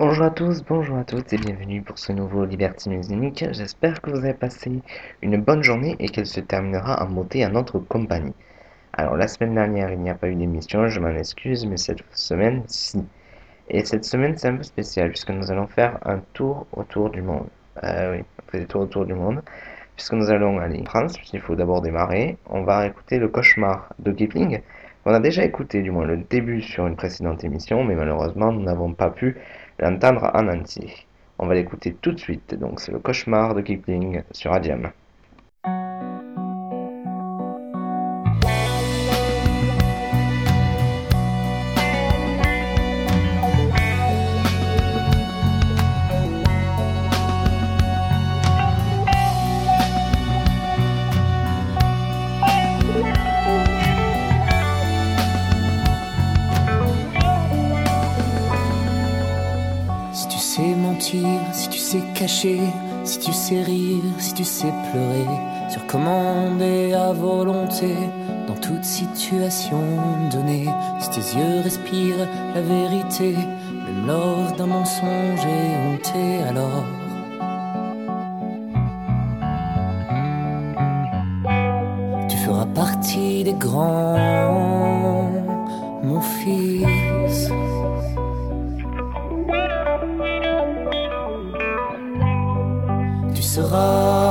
Bonjour à tous, bonjour à toutes et bienvenue pour ce nouveau Liberty Music. J'espère que vous avez passé une bonne journée et qu'elle se terminera en beauté à notre compagnie. Alors la semaine dernière il n'y a pas eu d'émission, je m'en excuse, mais cette semaine si. Et cette semaine c'est un peu spécial puisque nous allons faire un tour autour du monde. Euh, oui, on fait des tours autour du monde. Puisque nous allons aller en France, il faut d'abord démarrer. On va écouter le cauchemar de Kipling. On a déjà écouté du moins le début sur une précédente émission, mais malheureusement nous n'avons pas pu l'entendre en entier. On va l'écouter tout de suite, donc c'est le cauchemar de Kipling sur Adiam. Si tu sais rire, si tu sais pleurer, sur commande à volonté, dans toute situation donnée, si tes yeux respirent la vérité, même lors d'un mensonge et honté, alors. Tu feras partie des grands, mon fils. seras.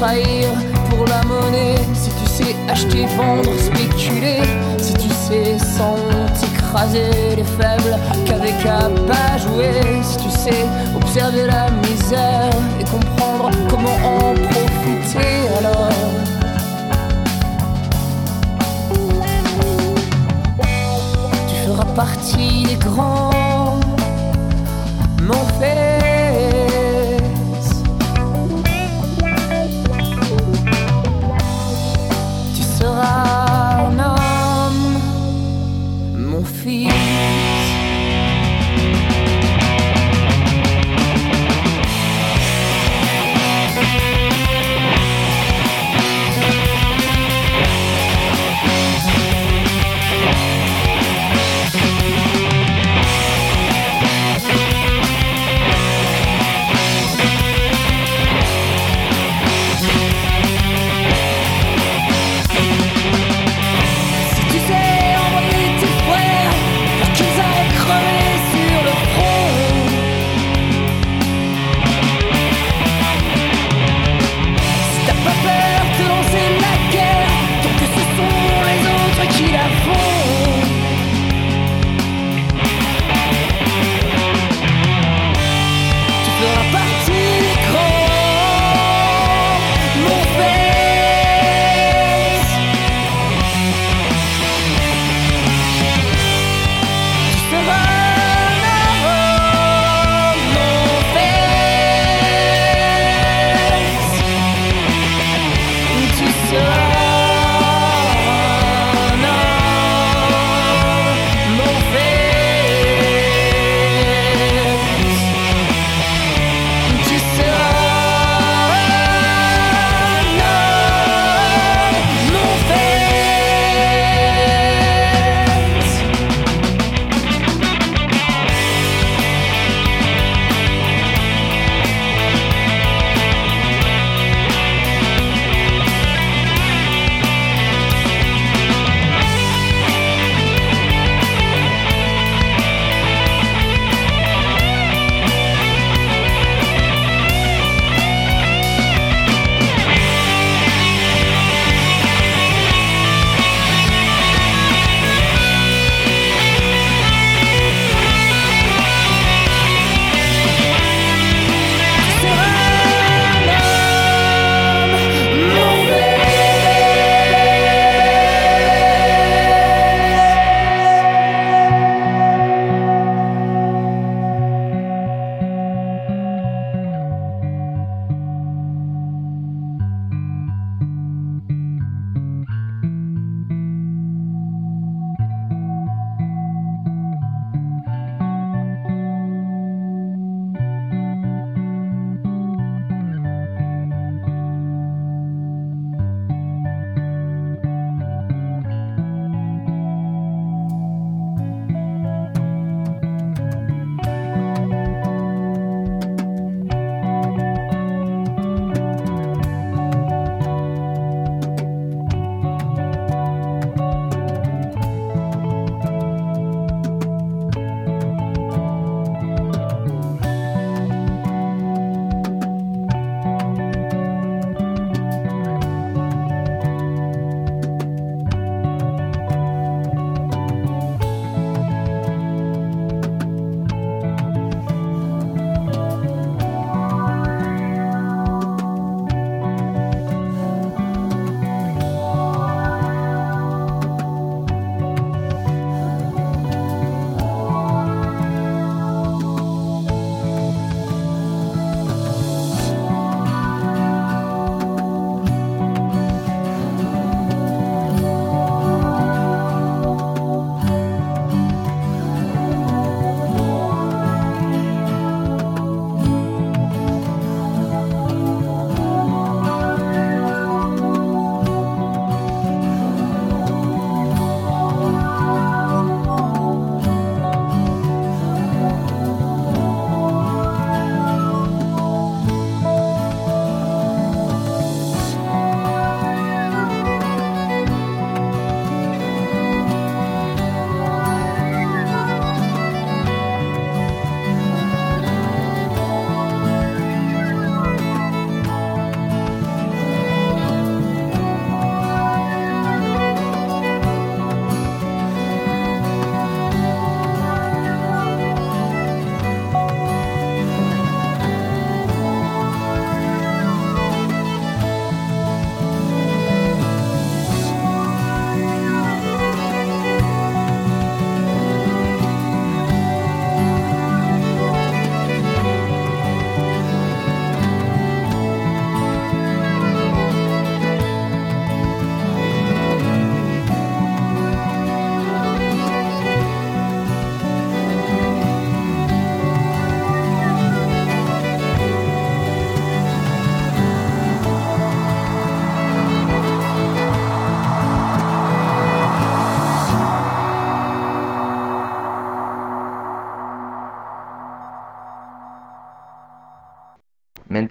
trahir pour la monnaie. Si tu sais acheter, vendre, spéculer, si tu sais sans écraser les faibles qu'avec à pas jouer, si tu sais observer la misère et comprendre comment en profiter alors. Tu feras partie des grands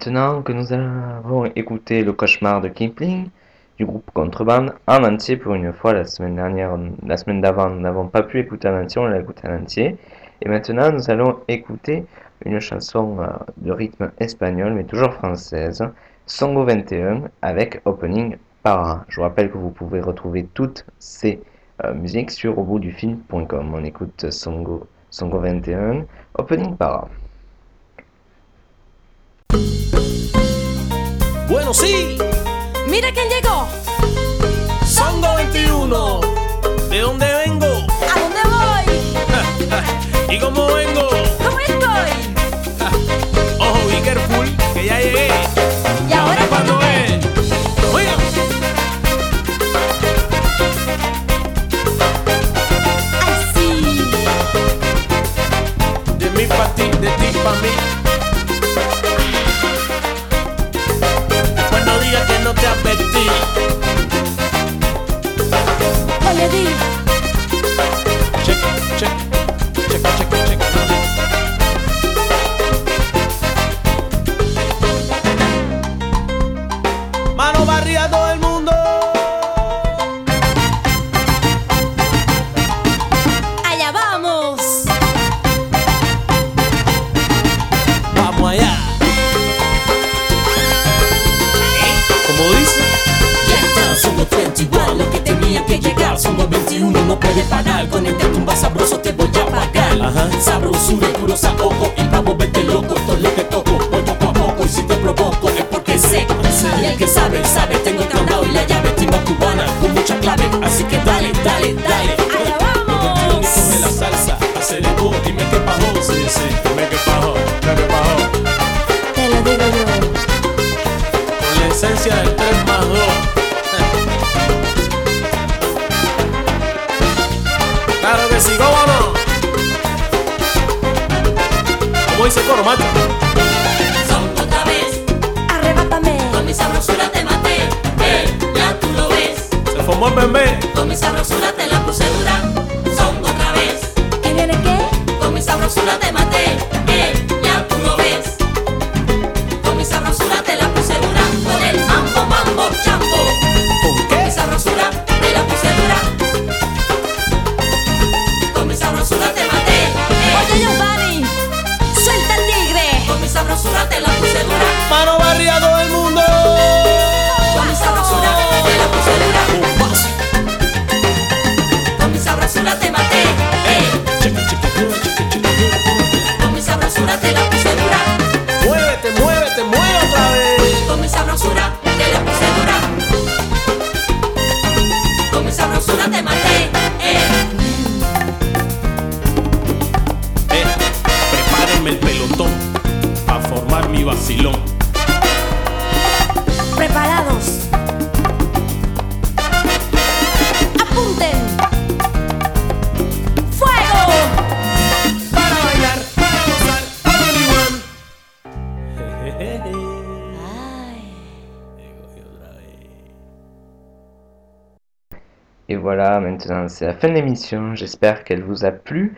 maintenant que nous avons écouté le cauchemar de Kipling du groupe Contrebande en entier pour une fois la semaine dernière, la semaine d'avant, nous n'avons pas pu écouter en entier, on l'a écouté en entier. Et maintenant, nous allons écouter une chanson euh, de rythme espagnol, mais toujours française, Songo 21 avec Opening Para. Je vous rappelle que vous pouvez retrouver toutes ces euh, musiques sur auboutdufilm.com. On écoute Songo, Songo 21, Opening Para. Sí. Mira quién llegó. Songo 21. ¿De dónde vengo? ¿A dónde voy? ¿Y cómo vengo? basura y puro saco Como dice coro, macho. Son otra vez, Arrebátame. con mi sabrosura te maté Eh, ya tú lo ves Se formó el bebé. Con mi sabrosura te la puse dura Son otra vez ¿Qué viene qué? Con mi sabrosura te maté, eh, Preparados. Apunten. ¡Fuego! Para bailar, para gozar, only one. Et voilà, maintenant c'est la fin de l'émission, j'espère qu'elle vous a plu.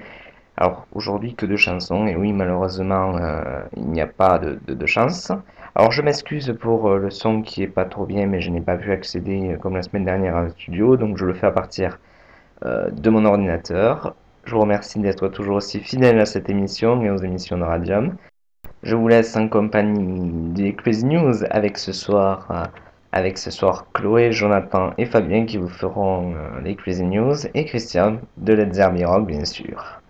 Alors aujourd'hui que deux chansons, et oui malheureusement euh, il n'y a pas de, chance. Alors je m'excuse pour euh, le son qui est pas trop bien, mais je n'ai pas pu accéder euh, comme la semaine dernière à studio, donc je le fais à partir de mon ordinateur. Je vous remercie d'être toujours aussi fidèle à cette émission et aux émissions de Radium. Je vous laisse en compagnie des Crazy News avec ce soir, avec ce soir Chloé, Jonathan et Fabien qui vous feront euh, les Crazy News et Christian de Let's Rock bien sûr.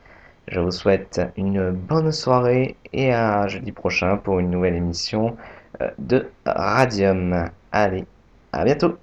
Je vous souhaite une bonne soirée et à jeudi prochain pour une nouvelle émission euh, de Radium. Allez, à bientôt